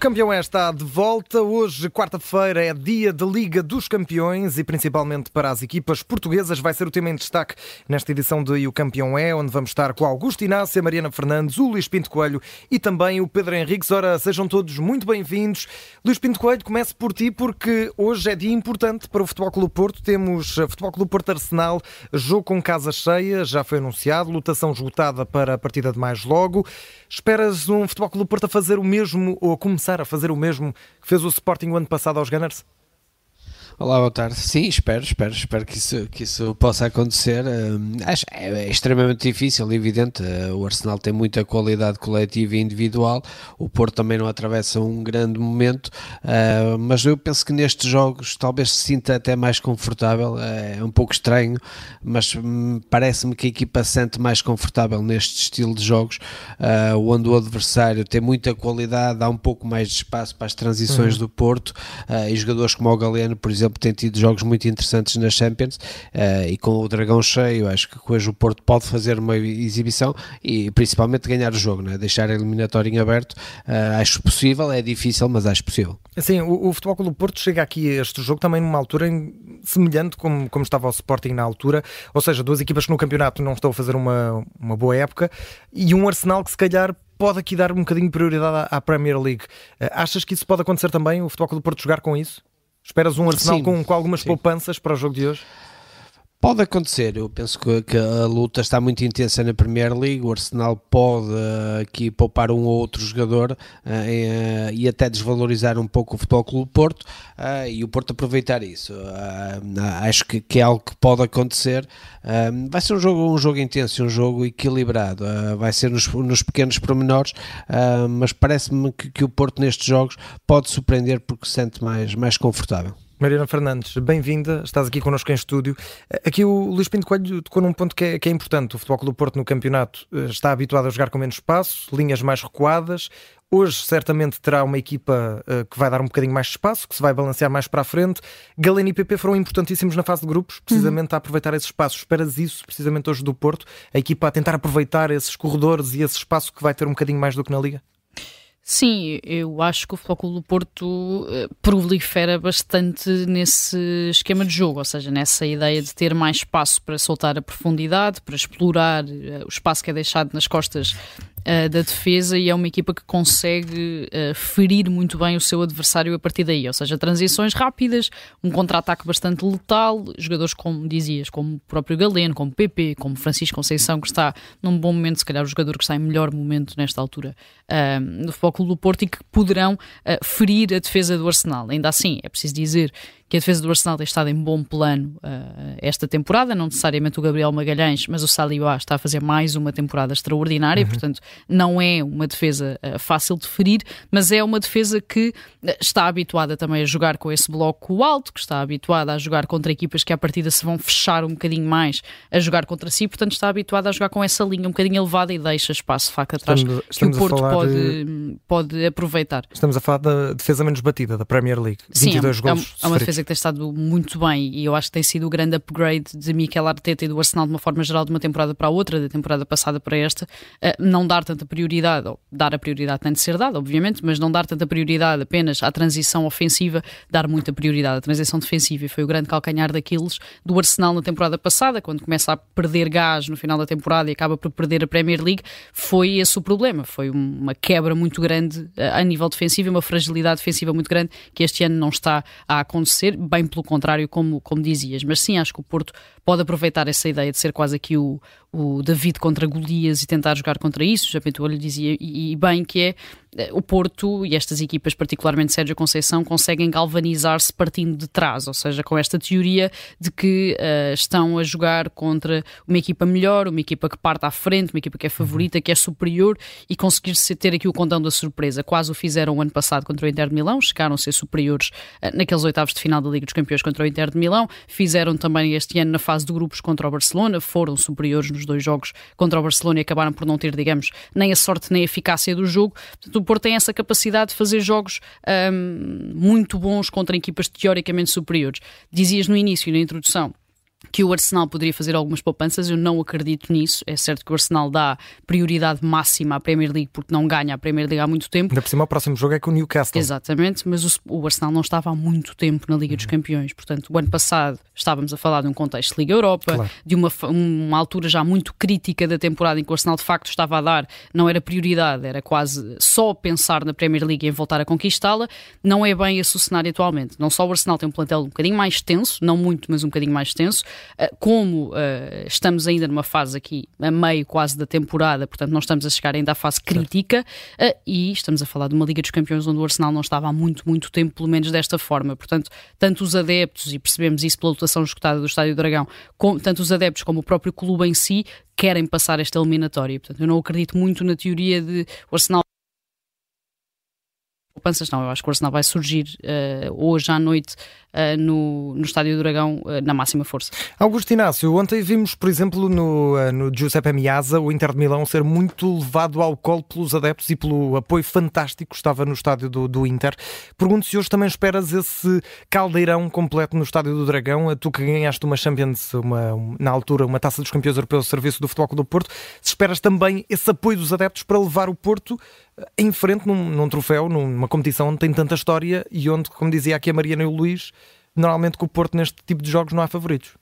o Campeão é está de volta. Hoje, quarta-feira, é dia de Liga dos Campeões e principalmente para as equipas portuguesas vai ser o tema em destaque nesta edição de O Campeão é, onde vamos estar com Augusto Inácio, Mariana Fernandes, o Luís Pinto Coelho e também o Pedro Henriques. Ora, sejam todos muito bem-vindos. Luís Pinto Coelho, comece por ti porque hoje é dia importante para o Futebol Clube Porto. Temos Futebol Clube Porto Arsenal, jogo com casa cheia, já foi anunciado, lotação esgotada para a partida de mais logo. Esperas um Futebol Clube Porto a fazer o mesmo ou a começar a fazer o mesmo que fez o Sporting o ano passado aos Gunners? Olá, boa tarde. Sim, espero, espero, espero que isso, que isso possa acontecer. acho é, é extremamente difícil, evidente. Uh, o Arsenal tem muita qualidade coletiva e individual. O Porto também não atravessa um grande momento, uh, mas eu penso que nestes jogos talvez se sinta até mais confortável. Uh, é um pouco estranho, mas hum, parece-me que a equipa se sente mais confortável neste estilo de jogos, onde o adversário tem muita qualidade, há um pouco mais de espaço para as transições uhum. do Porto e jogadores como o Galeno, por exemplo exemplo, tem tido jogos muito interessantes nas Champions uh, e com o Dragão cheio, acho que hoje o Porto pode fazer uma exibição e principalmente ganhar o jogo, né? deixar a eliminatória em aberto. Uh, acho possível, é difícil, mas acho possível. Sim, o, o Futebol Clube Porto chega aqui a este jogo também numa altura semelhante como, como estava o Sporting na altura, ou seja, duas equipas que no campeonato não estão a fazer uma, uma boa época e um Arsenal que se calhar pode aqui dar um bocadinho de prioridade à, Premier League. Uh, achas que isso pode acontecer também, o Futebol Clube Porto jogar com isso? Esperas um Arsenal com, com algumas sim. poupanças para o jogo de hoje? Pode acontecer, eu penso que, que, a luta está muito intensa na Premier League, o Arsenal pode aqui poupar um ou outro jogador uh, e até desvalorizar um pouco o Futebol Clube Porto e o Porto aproveitar isso. acho que, que, é algo que pode acontecer. vai ser um jogo, um jogo intenso, um jogo equilibrado, vai ser nos, nos pequenos pormenores, mas parece-me que, que o Porto nestes jogos pode surpreender porque se sente mais, mais confortável. Mariana Fernandes, bem-vinda, estás aqui connosco em estúdio. Aqui o Luís Pinto Coelho tocou num ponto que é, que é importante. O Futebol Clube Porto no campeonato eh, está habituado a jogar com menos espaço, linhas mais recuadas. Hoje, certamente, terá uma equipa uh, que vai dar um bocadinho mais espaço, que se vai balancear mais para a frente. Galeno e PP foram importantíssimos na fase de grupos, precisamente uhum. a aproveitar esses espaços. Esperas isso, precisamente hoje do Porto? A equipa a tentar aproveitar esses corredores e esse espaço que vai ter um bocadinho mais do que na Liga? Sim, eu acho que o Clube do Porto eh, prolifera bastante nesse esquema de jogo, ou seja, nessa ideia de ter mais espaço para soltar a profundidade, para explorar eh, o espaço que é deixado nas costas uh, da defesa e é uma equipa que consegue uh, ferir muito bem o seu adversário a partir daí, ou seja, transições rápidas, um contra-ataque bastante letal, jogadores como dizias, como o próprio Galeno, como PP, como Francisco Conceição, que está num bom momento, se calhar o jogador que está em melhor momento nesta altura uh, no Futebol Clube do Porto e que poderão ferir a defesa do Arsenal. Ainda assim, é preciso dizer que a defesa do Arsenal tem estado em bom plano uh, esta temporada, não necessariamente o Gabriel Magalhães, mas o Saliba está a fazer mais uma temporada extraordinária, uhum. portanto não é uma defesa uh, fácil de ferir, mas é uma defesa que uh, está habituada também a jogar com esse bloco alto, que está habituada a jogar contra equipas que à partida se vão fechar um bocadinho mais a jogar contra si, portanto está habituada a jogar com essa linha um bocadinho elevada e deixa espaço de facto atrás estamos, estamos que o Porto pode, de... pode aproveitar. Estamos a falar da defesa menos batida da Premier League, 22 Sim, é, gols. É uma defesa que tem estado muito bem e eu acho que tem sido o grande upgrade de Mikel Arteta e do Arsenal de uma forma geral de uma temporada para a outra, da temporada passada para esta, não dar tanta prioridade, ou dar a prioridade tem de ser dada, obviamente, mas não dar tanta prioridade apenas à transição ofensiva, dar muita prioridade à transição defensiva e foi o grande calcanhar daqueles do Arsenal na temporada passada, quando começa a perder gás no final da temporada e acaba por perder a Premier League, foi esse o problema, foi uma quebra muito grande uh, a nível defensivo e uma fragilidade defensiva muito grande que este ano não está a acontecer, bem pelo contrário, como, como dizias. Mas sim, acho que o Porto pode aproveitar essa ideia de ser quase aqui o, o David contra Golias e tentar jogar contra isso. Já Pinto lhe dizia, e, e bem, que é eh, o Porto e estas equipas, particularmente Sérgio Conceição, conseguem galvanizar-se partindo de trás, ou seja, com esta teoria de que uh, estão a jogar contra uma equipa melhor, uma equipa que parte à frente, uma equipa que é favorita, que é superior e conseguir ter aqui o condão da surpresa. Quase o fizeram o ano passado contra o Inter de Milão, chegaram a ser superiores uh, naqueles oitavos de final da Liga dos Campeões contra o Inter de Milão, fizeram também este ano na fase de grupos contra o Barcelona, foram superiores nos dois jogos contra o Barcelona e acabaram por não ter, digamos, nem a sorte nem a eficácia do jogo. Portanto, o Porto tem essa capacidade de fazer jogos um, muito bons contra equipas teoricamente superiores. Dizias no início, na introdução, que o Arsenal poderia fazer algumas poupanças, eu não acredito nisso. É certo que o Arsenal dá prioridade máxima à Premier League porque não ganha a Premier League há muito tempo. Ainda por cima, o próximo jogo é com o Newcastle. Exatamente, mas o, Arsenal não estava há muito tempo na Liga dos uhum. Campeões. Portanto, o ano passado estávamos a falar de um contexto de Liga Europa, claro. de uma, uma altura já muito crítica da temporada em que o Arsenal de facto estava a dar, não era prioridade, era quase só pensar na Premier League e em voltar a conquistá-la. Não é bem esse o cenário atualmente. Não só o Arsenal tem um plantel um bocadinho mais tenso, não muito, mas um bocadinho mais tenso como uh, estamos ainda numa fase aqui, a meio quase da temporada, portanto, não estamos a chegar ainda à fase crítica, uh, e estamos a falar de uma Liga dos Campeões onde o Arsenal não estava há muito, muito tempo, pelo menos desta forma. Portanto, tanto os adeptos, e percebemos isso pela lotação escutada do Estádio Dragão, com, tanto os adeptos como o próprio clube em si, querem passar esta eliminatória. Portanto, eu não acredito muito na teoria de o Arsenal poupanças, não. Eu acho que o Arsenal vai surgir uh, hoje à noite no, no Estádio do Dragão uh, na máxima força. Augusto Inácio, ontem vimos, por exemplo, no, no Giuseppe Miasa, o Inter de Milão ser muito levado ao colo pelos adeptos e pelo apoio fantástico que estava no estádio do, do Inter. Pergunto se hoje também esperas esse caldeirão completo no Estádio do Dragão, tu que ganhaste uma Champions, uma, na altura, uma taça dos campeões europeus serviço do Futebol do Porto, se esperas também esse apoio dos adeptos para levar o Porto em frente num, num troféu, numa competição onde tem tanta história e onde, como dizia aqui a Mariana e o Luís, normalmente com o Porto neste tipo de jogos não há favoritos.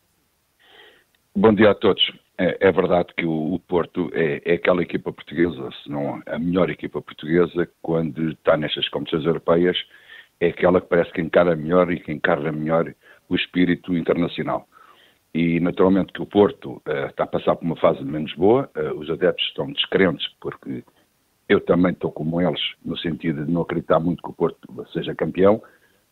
Bom dia a todos. É, é verdade que o, Porto é, é, aquela equipa portuguesa, se não a melhor equipa portuguesa, quando está nestas competições europeias, é aquela que parece que encara melhor e que encarna melhor o espírito internacional. E naturalmente que o Porto uh, está a passar por uma fase menos boa, uh, os adeptos estão descrentes porque eu também estou como eles, no sentido de não acreditar muito que o Porto seja campeão.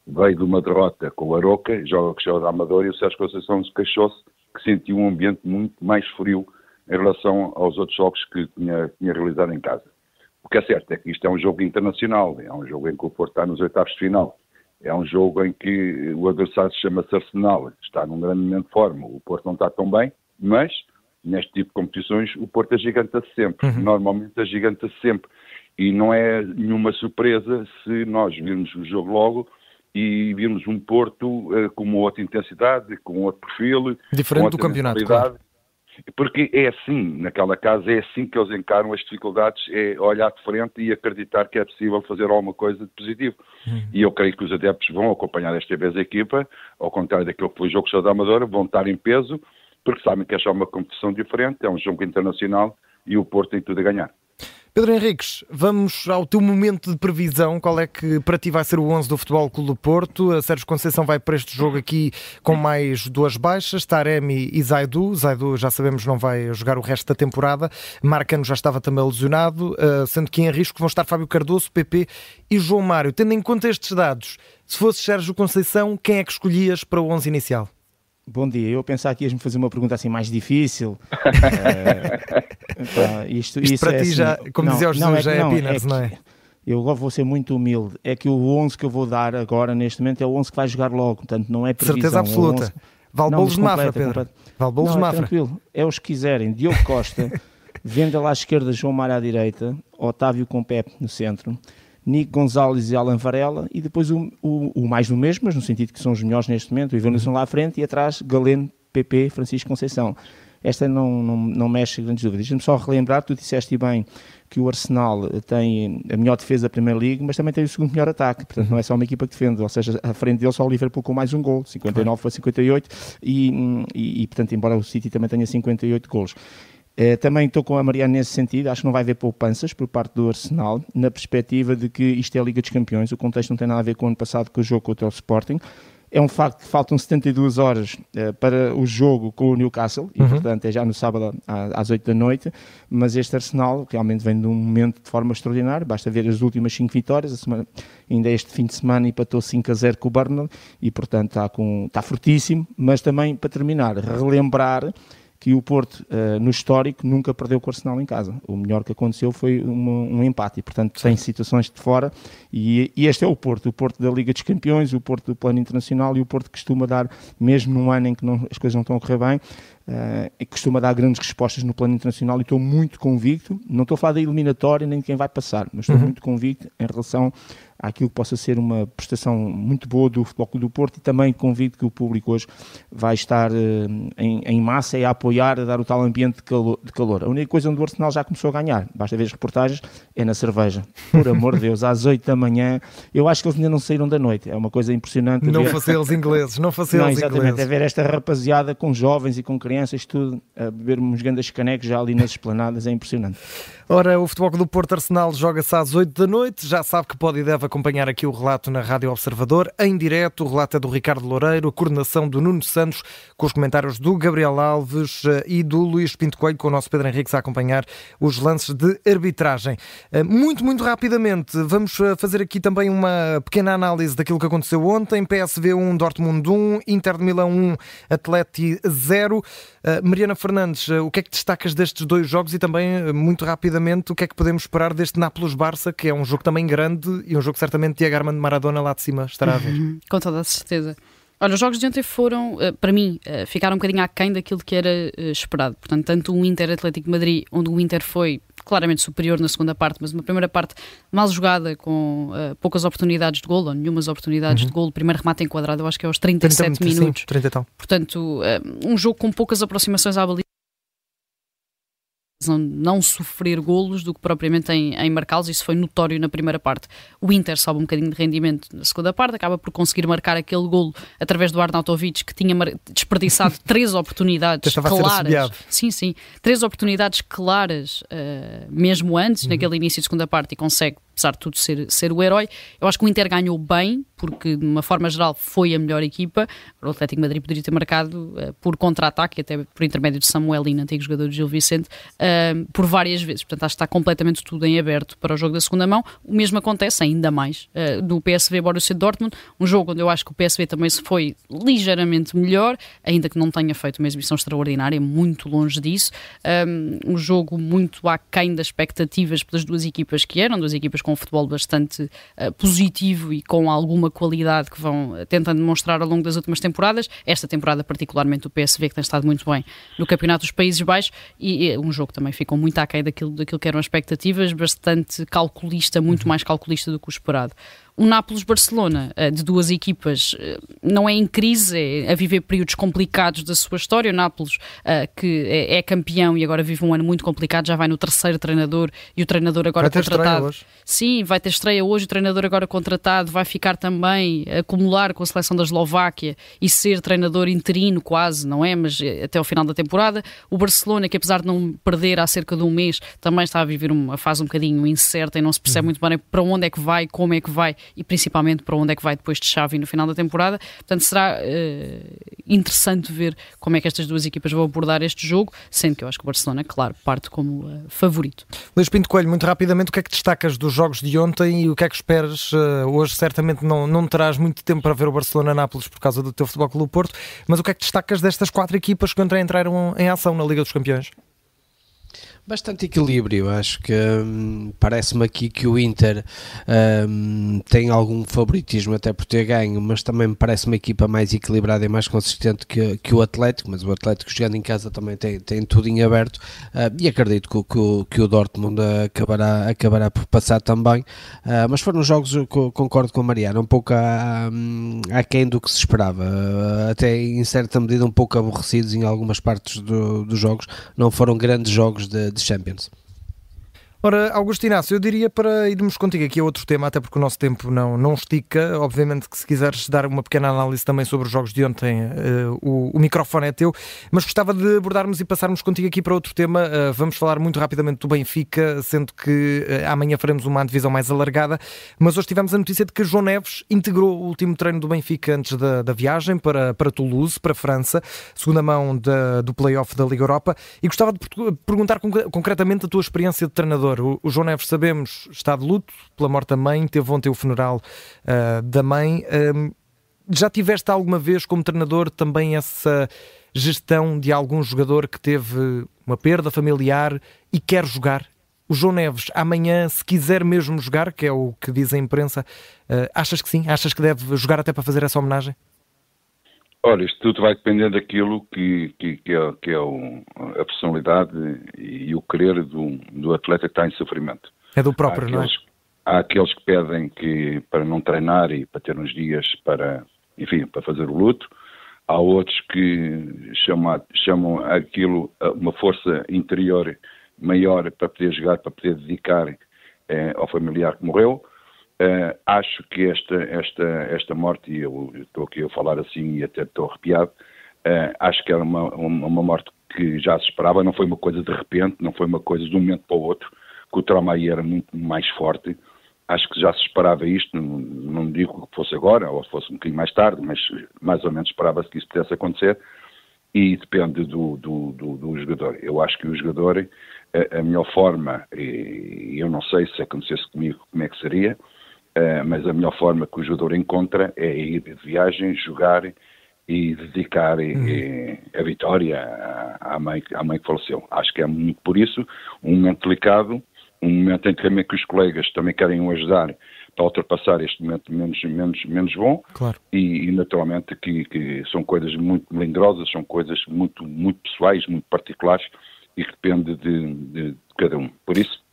Veio de uma derrota com o Aroca, joga com o da Amador e o Sérgio Conceição se queixou-se que sentiu um ambiente muito mais frio em relação aos outros jogos que tinha, tinha realizado em casa. O que é certo é que isto é um jogo internacional, é um jogo em que o Porto está nos oitavos de final, é um jogo em que o adversário se chama-se Arsenal, está num grande momento de forma, o Porto não está tão bem, mas neste tipo de competições, o Porto agiganta-se sempre. Uhum. Normalmente agiganta-se sempre. E não é nenhuma surpresa se nós virmos o jogo logo e virmos um Porto uh, com uma outra intensidade, com outro perfil. Diferente do campeonato, claro. Porque é assim, naquela casa, é assim que eles encaram as dificuldades, é olhar de frente e acreditar que é possível fazer alguma coisa de positivo. Uhum. E eu creio que os adeptos vão acompanhar esta vez a equipa, ao contrário daquilo que foi o jogo da Amadora, vão estar em peso, porque sabem que é só uma competição diferente, é um jogo internacional e o Porto tem tudo a ganhar. Pedro Henriques, vamos ao teu momento de previsão. Qual é que para ti vai ser o 11 do Futebol Clube do Porto? A Sérgio Conceição vai para este jogo aqui com mais duas baixas, Taremi e Zaidu. Zaidu já sabemos não vai jogar o resto da temporada. Marcano já estava também lesionado, eh, sendo que em risco vão estar Fábio Cardoso, PP e João Mário. Tendo em conta estes dados, se fosse Sérgio Conceição, quem é que escolhias para o 11 inicial? Bom dia, eu pensava que ias-me fazer uma pergunta assim mais difícil. uh, isto, isto para é ti assim, já, como não, dizia o Jesus, não, é já é, não, peanuts, é não é? Eu agora vou ser muito humilde. É que o 11 que eu vou dar agora, neste momento, é o 11 que vai jogar logo. Portanto, não é previsão. Certeza absoluta. É 11... Valbolos de Mafra, Pedro. Valbolos de Mafra. É tranquilo. É os que quiserem. Diogo Costa, venda lá à esquerda, João Mário à direita, Otávio com Pepe no centro. Nico Gonzalez e Alan Varela, e depois o, o, o, mais do mesmo, mas no sentido que são os melhores neste momento, o Ivan lá à frente, e atrás Galeno, PP, Francisco Conceição. Esta não, não, não mexe grandes dúvidas. Deixa-me só relembrar, tu disseste bem que o Arsenal tem a melhor defesa da Primeira Liga, mas também tem o segundo melhor ataque, portanto não é só uma equipa que defende, ou seja, à frente dele só o Liverpool com mais um gol, 59 para 58, e, e, e portanto embora o City também tenha 58 golos. Eh, também estou com a Mariana nesse sentido, acho que não vai haver poupanças por parte do Arsenal, na perspectiva de que isto é a Liga dos Campeões, o contexto não tem nada a ver com o ano passado com o jogo contra o Sporting. É um facto que faltam 72 horas uh, para o jogo com o Newcastle, e uhum. portanto é já no sábado às 8 da noite, mas este Arsenal realmente vem de um momento de forma extraordinária, basta ver as últimas 5 vitórias, a semana, ainda este fim de semana empatou 5 a 0 com o Burnley, e portanto está, com, está fortíssimo, mas também para terminar, relembrar que o Porto, uh, no histórico, nunca perdeu com o Arsenal em casa. O melhor que aconteceu foi uma, um empate, e portanto tem situações de fora, e, e, este é o Porto, o Porto da Liga dos Campeões, o Porto do plano internacional, e o Porto costuma dar, mesmo num ano em que não, as coisas não estão a correr bem, uh, costuma dar grandes respostas no plano internacional e estou muito convicto, não estou a falar da eliminatória nem de quem vai passar, mas estou uhum. muito convicto em relação àquilo que possa ser uma prestação muito boa do Futebol Clube do Porto e também convido que o público hoje vai estar uh, em, em, massa e a apoiar, a dar o tal ambiente de calor, de calor. A única coisa onde o Arsenal já começou a ganhar, basta ver as reportagens, é na cerveja. Por amor de Deus, às 8 da manhã, eu acho que eles ainda não saíram da noite, é uma coisa impressionante. Não fossem eles ingleses, não fossem eles exatamente, ingleses. é ver esta rapaziada com jovens e com crianças, tudo, a beber uns grandes canecos já ali nas esplanadas, é impressionante. Ora, o Futebol do Porto Arsenal joga-se às 8 da noite, já sabe que pode e deve acompanhar aqui o relato na Rádio Observador, em direto. O relato é do Ricardo Loureiro, a coordenação do Nuno Santos, com os comentários do Gabriel Alves eh, e do Luís Pinto Coelho, com o nosso Pedro Henriques a acompanhar os lances de arbitragem. Eh, muito, muito rapidamente, vamos eh, fazer aqui também uma pequena análise daquilo que aconteceu ontem. PSV 1, Dortmund 1, Inter de Milão 1, Atleti 0. Mariana Fernandes, o que é que destacas destes dois jogos e também, muito rapidamente, o que é que podemos esperar deste Nápoles-Barça, que é um jogo também grande e um jogo certamente de Agarman de Maradona lá de cima estará a ver. Uhum, com toda a certeza. Olha, os jogos de ontem foram, eh, para mim, eh, ficaram um bocadinho aquém daquilo que era eh, esperado. Portanto, tanto o Inter Atlético Madrid, onde o Inter foi claramente superior na segunda parte, mas uma primeira parte mal jogada, com uh, poucas oportunidades de golo, ou nenhumas oportunidades uhum. de golo. Primeiro remate enquadrado, eu acho que é aos 37 30, minutos. Sim, 30 e tal. Portanto, um jogo com poucas aproximações à baliza não sofrer golos do que propriamente em, em marcá-los, isso foi notório na primeira parte. O Inter sobe um bocadinho de rendimento na segunda parte, acaba por conseguir marcar aquele golo através do Arnautovic, que tinha desperdiçado três oportunidades claras. Sim, sim, três oportunidades claras, uh, mesmo antes, uhum. naquele início de segunda parte, e consegue apesar de tudo ser, ser o herói. Eu acho que o Inter ganhou bem, porque de uma forma geral foi a melhor equipa. O Atlético Madrid poderia ter marcado uh, por contra-ataque, até por intermédio de Samuelino, antigo jogador de Gil Vicente, uh, por várias vezes. Portanto, acho que está completamente tudo em aberto para o jogo da segunda mão. O mesmo acontece, ainda mais, uh, do PSV Borussia Dortmund, um jogo onde eu acho que o PSV também se foi ligeiramente melhor, ainda que não tenha feito uma exibição extraordinária, muito longe disso. Um, um jogo muito aquém das expectativas pelas duas equipas que eram, duas equipas com um futebol bastante uh, positivo e com alguma qualidade que vão uh, tentando demonstrar ao longo das últimas temporadas. Esta temporada, particularmente, o PSV, que tem estado muito bem no Campeonato dos Países Baixos, e, e um jogo que também ficou muito aquém daquilo, daquilo que eram expectativas, bastante calculista, muito uhum. mais calculista do que o esperado o Nápoles-Barcelona, eh, de duas equipas, eh, não é em crise, é a viver períodos complicados da sua história. O Nápoles, eh, que é, é campeão e agora vive um ano muito complicado, já vai no terceiro treinador e o treinador agora vai contratado. Hoje. Sim, vai ter estreia hoje. O treinador agora contratado vai ficar também acumular com a seleção da Eslováquia e ser treinador interino, quase, não é? Mas até ao final da temporada. O Barcelona, que apesar de não perder há cerca de um mês, também está a viver uma fase um bocadinho incerta e não se percebe uhum. muito bem para onde é que vai, como é que vai e principalmente para onde é que vai depois de Xavi no final da temporada. Portanto, será uh, interessante ver como é que estas duas equipas vão abordar este jogo, sendo que eu acho que o Barcelona, claro, parte como uh, favorito. Luís Pinto Coelho, muito rapidamente, o que é que destacas dos jogos de ontem e o que é que esperas? Uh, hoje certamente não, não terás muito tempo para ver o Barcelona-Nápoles por causa do teu Futebol Clube Porto, mas o que é que destacas destas quatro equipas que ontem entraram em ação na Liga dos Campeões? Bastante equilíbrio, acho que hum, parece-me aqui que o Inter hum, tem algum favoritismo até por ter ganho, mas também me parece uma equipa mais equilibrada e mais consistente que, que o Atlético, mas o Atlético jogando em casa também tem, tem tudo em aberto uh, e acredito que, que, que, o Dortmund acabará, acabará por passar também, uh, mas foram jogos, concordo com a Mariana, um pouco hum, aquém do que se esperava, uh, até em certa medida um pouco aborrecidos em algumas partes do, dos jogos, não foram grandes jogos de de Champions. Ora, Augusto Inácio, eu diria para irmos contigo aqui a outro tema, até porque o nosso tempo não, não estica. Obviamente que se quiseres dar uma pequena análise também sobre os jogos de ontem, uh, o, o, microfone é teu, mas gostava de abordarmos e passarmos contigo aqui para outro tema. Uh, vamos falar muito rapidamente do Benfica, sendo que uh, amanhã faremos uma divisão mais alargada, mas hoje tivemos a notícia de que João Neves integrou o último treino do Benfica antes da, da viagem para, para Toulouse, para França, segunda mão da, do play-off da Liga Europa, e gostava de perguntar concretamente a tua experiência de treinador o, o, João Neves, sabemos, está de luto pela morte da mãe, teve ontem o funeral uh, da mãe. Um, já tiveste alguma vez, como treinador, também essa gestão de algum jogador que teve uma perda familiar e quer jogar? O João Neves, amanhã, se quiser mesmo jogar, que é o que diz a imprensa, uh, achas que sim? Achas que deve jogar até para fazer essa homenagem? Olha, isto tudo vai depender daquilo que, que, que é, que é o, a personalidade e, o querer do, do atleta que está em sofrimento. É do próprio, aqueles, não é? Há aqueles que pedem que para não treinar e para ter uns dias para, enfim, para fazer o luto. Há outros que chamam, chamam aquilo uma força interior maior para poder jogar, para poder dedicar eh, ao familiar que morreu. Uh, acho que esta, esta, esta morte, e eu estou aqui a falar assim e até estou arrepiado, uh, acho que era uma, uma morte que já se esperava, não foi uma coisa de repente, não foi uma coisa de um momento para o outro, que o trauma aí era muito mais forte. Acho que já se esperava isto, não, não digo que fosse agora ou fosse um bocadinho mais tarde, mas mais ou menos esperava-se que isso pudesse acontecer e depende do, do, do, do, jogador. Eu acho que o jogador, a, a melhor forma, e eu não sei se acontecesse comigo como é que seria, Uh, mas a melhor forma que o jogador encontra é ir de viagem, jogar e dedicar uhum. a vitória à mãe, à mãe que faleceu. Acho que é muito por isso um momento delicado, um momento em que também que os colegas também querem o ajudar para ultrapassar este momento menos, menos, menos bom claro. e, e, naturalmente que, que, são coisas muito melindrosas, são coisas muito, muito pessoais, muito particulares e que depende de, de, de cada um. Por isso,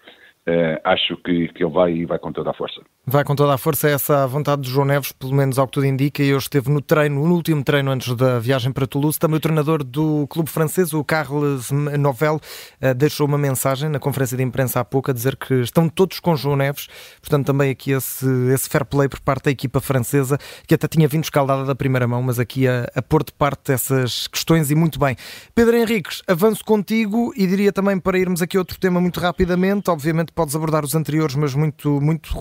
Uh, acho que, que ele vai e vai com toda a força. Vai com toda a força, essa vontade de João Neves, pelo menos ao que tudo indica, e eu esteve no treino, no último treino antes da viagem para Toulouse, também o treinador do clube francês, o Carles Novel, uh, deixou uma mensagem na conferência de imprensa há pouco a dizer que estão todos com João Neves, portanto também aqui esse, esse fair play por parte da equipa francesa, que até tinha vindo escaldada da primeira mão, mas aqui a, a pôr de parte essas questões e muito bem. Pedro Henriques, avanço contigo e diria também para irmos aqui a outro tema muito rapidamente, obviamente podes abordar os anteriores, mas muito, muito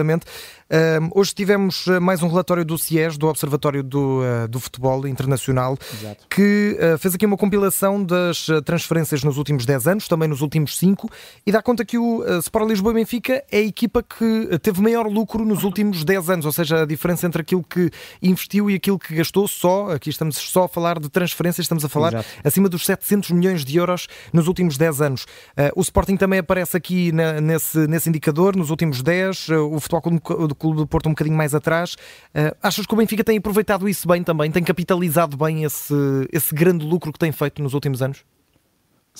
rapidamente. Uh, hoje tivemos eh, mais um relatório do CIES, do Observatório do, uh, do Futebol Internacional, Exato. que uh, fez aqui uma compilação das transferências nos últimos 10 anos, também nos últimos 5, e dá conta que o Sport Lisboa e Benfica é a equipa que teve maior lucro nos últimos 10 anos, ou seja, a diferença entre aquilo que investiu e aquilo que gastou só, aqui estamos só a falar de transferências, estamos a falar Exato. acima dos 700 milhões de euros nos últimos 10 anos. o Sporting também aparece aqui na, nesse, nesse indicador, nos últimos 10, eh, o Futebol Clube, Clube do Porto um bocadinho mais atrás. Uh, achas que o Benfica tem aproveitado isso bem também? Tem capitalizado bem esse, esse grande lucro que tem feito nos últimos anos?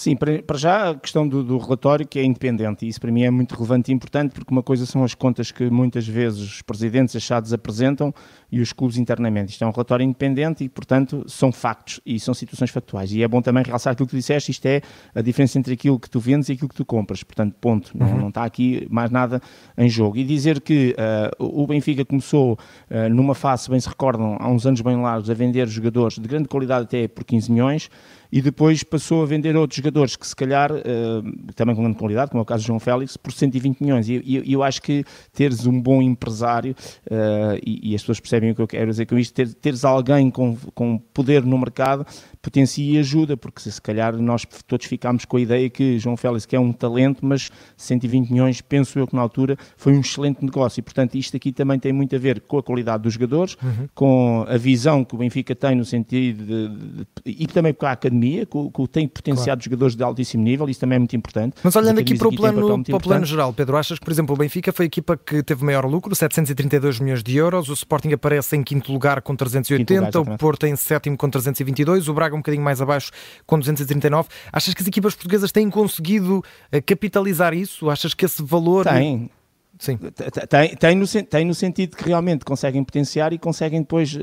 Sim, para, já a questão do, do, relatório que é independente, e isso para mim é muito relevante e importante, porque uma coisa são as contas que muitas vezes os presidentes achados apresentam e os clubes internamente. Isto é um relatório independente e, portanto, são factos e são situações factuais. E é bom também realçar aquilo que tu disseste, isto é a diferença entre aquilo que tu vendes e aquilo que tu compras. Portanto, ponto. Uhum. Não, não, está aqui mais nada em jogo. E dizer que uh, o Benfica começou uh, numa fase, bem se recordam, há uns anos bem largos, a vender jogadores de grande qualidade até por 15 milhões, e depois passou a vender outros jogadores que se calhar, uh, também com grande qualidade, como é o caso de João Félix, por 120 milhões. E eu, eu acho que teres um bom empresário, uh, e, e, as pessoas percebem o que eu quero dizer com isto, ter, teres alguém com, com poder no mercado, potencia e ajuda, porque se, se calhar nós todos ficámos com a ideia que João Félix que é um talento, mas 120 milhões, penso eu que na altura foi um excelente negócio. E portanto isto aqui também tem muito a ver com a qualidade dos jogadores, uhum. com a visão que o Benfica tem no sentido de, de, de e também com a academia, que, que tem potenciado claro. jogadores de altíssimo nível, isso também é muito importante. Mas olhando aqui para o plano, para o plano geral, Pedro, achas que, por exemplo, o Benfica foi a equipa que teve maior lucro, 732 milhões de euros, o Sporting aparece em quinto lugar com 380, lugar, o Porto em sétimo com 322, o Braga Braga um bocadinho mais abaixo com 239. Achas que as equipas portuguesas têm conseguido eh, capitalizar isso? Achas que esse valor. Tem. Sim. Tem, tem, no, tem no sentido que realmente conseguem potenciar e conseguem depois, uh,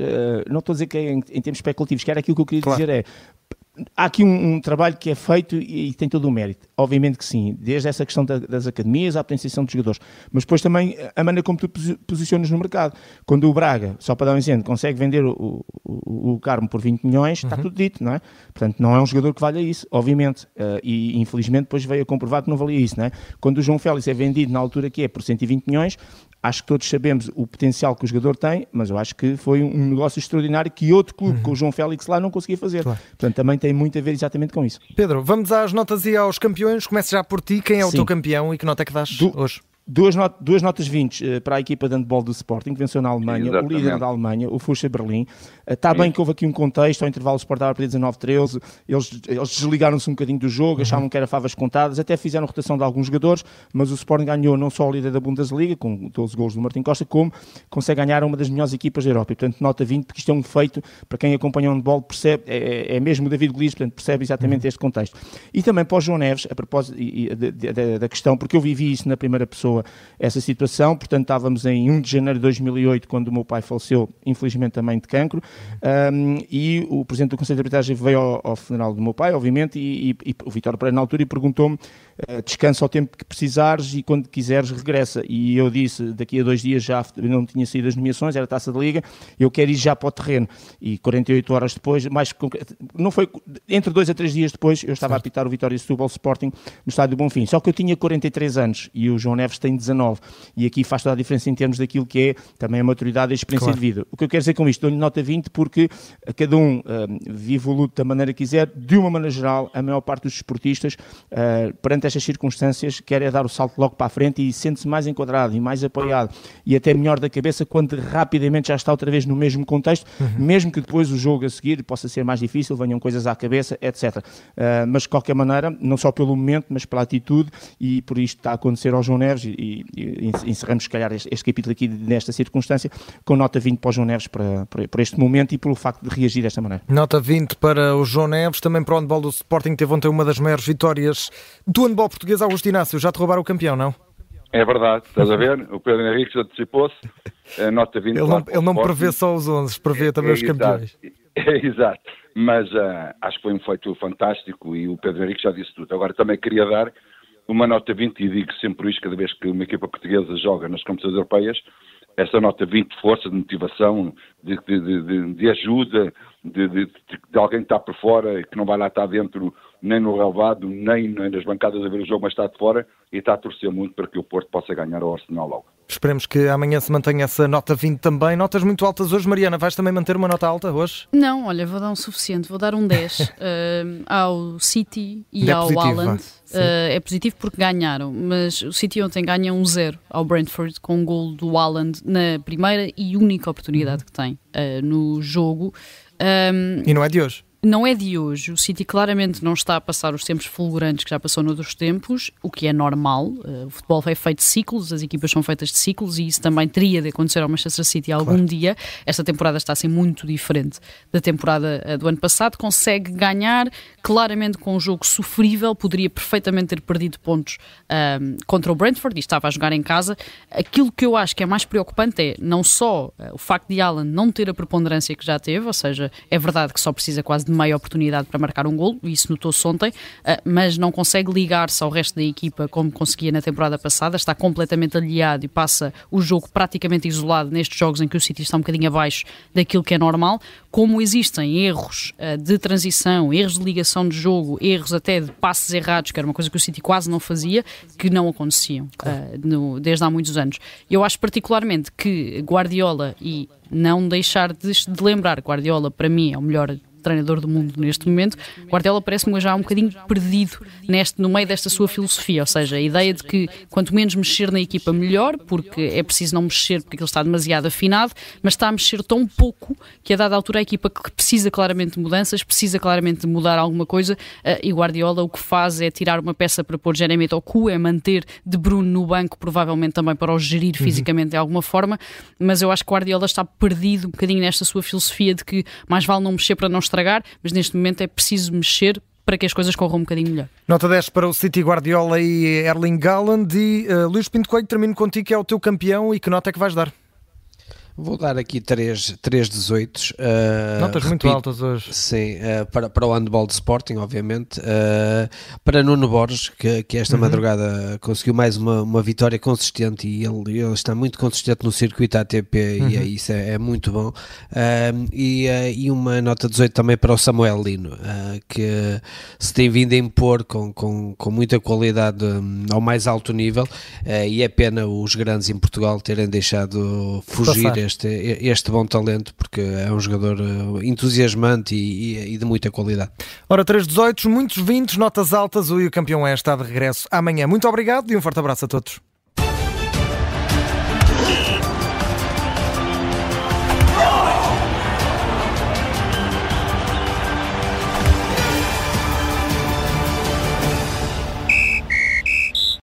não estou a dizer que é em, em termos especulativos, que era aquilo que eu queria claro. dizer é, há aqui um, um, trabalho que é feito e, e, tem todo o mérito. Obviamente que sim, desde essa questão da, das academias à potenciação dos jogadores, mas depois também a maneira como tu posicionas no mercado. Quando o Braga, só para dar um exemplo, consegue vender o, o, o Carmo por 20 milhões, uhum. está tudo dito, não é? Portanto, não é um jogador que valha isso, obviamente. Uh, e infelizmente depois veio a comprovar que não valia isso, não é? Quando o João Félix é vendido na altura que é por 120 milhões, acho que todos sabemos o potencial que o jogador tem, mas eu acho que foi um negócio extraordinário que outro clube, uhum. com o João Félix lá, não conseguia fazer. Claro. Portanto, também tem muito a ver exatamente com isso. Pedro, vamos às notas e aos campeões. Comece já por ti. Quem é o Sim. teu campeão e que nota é que dás Do... hoje? Duas, not duas notas 20 uh, para a equipa de handball do Sporting, que venceu na Alemanha, Exatamente. o líder da Alemanha, o Fusha Berlim. Está bem que houve aqui um contexto, ao intervalo o Sport estava para 19-13, eles, eles desligaram-se um bocadinho do jogo, uhum. achavam que era favas contadas, até fizeram rotação de alguns jogadores, mas o Sporting ganhou não só o líder da Bundesliga, com 12 gols do Martin Costa, como consegue ganhar uma das melhores equipas da Europa. E, portanto, nota 20, porque isto é um feito, para quem acompanha o handball, percebe, é, é, é mesmo o David Luiz, portanto, percebe exatamente uhum. este contexto. E também para o João Neves, a propósito da questão, porque eu vivi isso na primeira pessoa, essa situação, portanto, estávamos em 1 de janeiro de 2008, quando o meu pai faleceu, infelizmente também de cancro, um, e o Presidente do Conselho de Arbitragem veio ao, ao funeral do meu pai, obviamente, e, e, e o Vitor Pereira na altura e perguntou-me uh, descansa o tempo que precisares e quando quiseres regressa. E eu disse, daqui a dois dias já não tinha saído as nomeações, era taça de liga, eu quero ir já para o terreno. E 48 horas depois, mais não foi, entre dois a três dias depois, eu estava certo. a apitar o Vitória Setúbal Sporting no estádio do Bonfim. Só que eu tinha 43 anos e o João Neves tem 19. E aqui faz toda a diferença em termos daquilo que é também a maturidade e a experiência claro. de vida. O que eu quero dizer com isto, dou-lhe nota 20 porque cada um uh, vive o luto da maneira que quiser, de uma maneira geral, a maior parte dos esportistas, uh, perante estas circunstâncias, quer é dar o salto logo para a frente e sente-se mais enquadrado e mais apoiado e até melhor da cabeça quando rapidamente já está outra vez no mesmo contexto, uhum. mesmo que depois o jogo a seguir possa ser mais difícil, venham coisas à cabeça, etc. Uh, mas de qualquer maneira, não só pelo momento, mas pela atitude e por isto está a acontecer ao João Neves e, e, encerramos se calhar este, este, capítulo aqui nesta circunstância com nota 20 para o João Neves para, para, para este momento e pelo facto de reagir desta maneira. Nota 20 para o João Neves, também para o handball do Sporting, teve ontem uma das maiores vitórias do handball português, Augusto Inácio. Já te roubaram o campeão, não? É verdade, estás a ver? O Pedro Henrique antecipou-se, nota 20. Ele não, ele não prevê só os 11, prevê é, também é, os campeões. Exato, é, exato. mas uh, acho que foi um feito fantástico e o Pedro Henrique já disse tudo. Agora também queria dar uma nota 20 e digo sempre isto cada vez que uma equipa portuguesa joga nas competições europeias, essa nota 20 de força, de motivação, de, de, de, de ajuda, de, alguém que está por fora, que não vai lá estar dentro nem no relevado, nem nas bancadas a ver o jogo, mas está de fora e está a torcer muito para que o Porto possa ganhar o Arsenal logo. Esperemos que amanhã se mantenha essa nota 20 também. Notas muito altas hoje, Mariana. Vais também manter uma nota alta hoje? Não, olha, vou dar um suficiente. Vou dar um 10 uh, eh, ao City e é ao Haaland. Uh, é positivo porque ganharam, mas o City ontem ganha um 0 ao Brentford com um gol do Haaland na primeira e única oportunidade que tem uh, no jogo. Um, e não é de hoje? Não é de hoje. O City claramente não está a passar os tempos fulgurantes que já passou noutros tempos, o que é normal. Eh, o futebol é feito de ciclos, as equipas são feitas de ciclos e isso também teria de acontecer ao Manchester City algum claro. dia. Esta temporada está a ser muito diferente da temporada eh, do ano passado. Consegue ganhar claramente com um jogo sofrível, poderia perfeitamente ter perdido pontos um, ehm, contra o Brentford e estava a jogar em casa. Aquilo que eu acho que é mais preocupante é não só uh, o facto de Alan não ter a preponderância que já teve, ou seja, é verdade que só precisa quase de meia oportunidade para marcar um gol, isso notou-se ontem, eh, mas não consegue ligar-se ao resto da equipa como conseguia na temporada passada, está completamente aliado e passa o jogo praticamente isolado nestes jogos em que o City está um bocadinho abaixo daquilo que é normal. Como existem erros eh, de transição, erros de ligação de jogo, erros até de passes errados, que era uma coisa que o City quase não fazia, que não aconteciam uh, desde há muitos anos. Eu acho particularmente que Guardiola e não deixar de, de lembrar, Guardiola para mim é o melhor treinador do mundo neste momento, Guardiola parece-me já um bocadinho perdido neste, no meio desta sua filosofia, ou seja, a ideia de que quanto menos mexer na equipa, melhor, porque é preciso não mexer porque ele está demasiado afinado, mas está a mexer tão pouco que a dada altura a equipa que precisa claramente de mudanças, precisa claramente de mudar alguma coisa, eh, e Guardiola o que faz é tirar uma peça para pôr Jeremy Toku, é manter De Bruno no banco, provavelmente também para o gerir uhum. fisicamente de alguma forma, mas eu acho que Guardiola está perdido um bocadinho nesta sua filosofia de que mais vale não mexer para não estragar, mas neste momento é preciso mexer para que as coisas corram um bocadinho melhor. Nota 10 para o City Guardiola e Erling Haaland e uh, Luís Pinto Coelho, termino contigo que é o teu campeão e que nota é que vais dar? Vou dar aqui 3, 3 18. Uh, Notas repito, muito altas hoje. Sim, uh, para, para o handball de Sporting, obviamente. Uh, para Nuno Borges, que, que esta uhum. madrugada conseguiu mais uma, uma vitória consistente e ele, ele está muito consistente no circuito ATP uhum. e é, isso é, é, muito bom. Uh, e, e uma nota 18 também para o Samuel Lino, que se tem vindo a impor com, com, com muita qualidade um, ao mais alto nível e é pena os grandes em Portugal terem deixado fugir este, este bom talento, porque é um jogador eh, entusiasmante e, e, de muita qualidade. Ora, 3-18, muitos 20, notas altas, o campeão é está de regresso amanhã. Muito obrigado e um forte abraço a todos.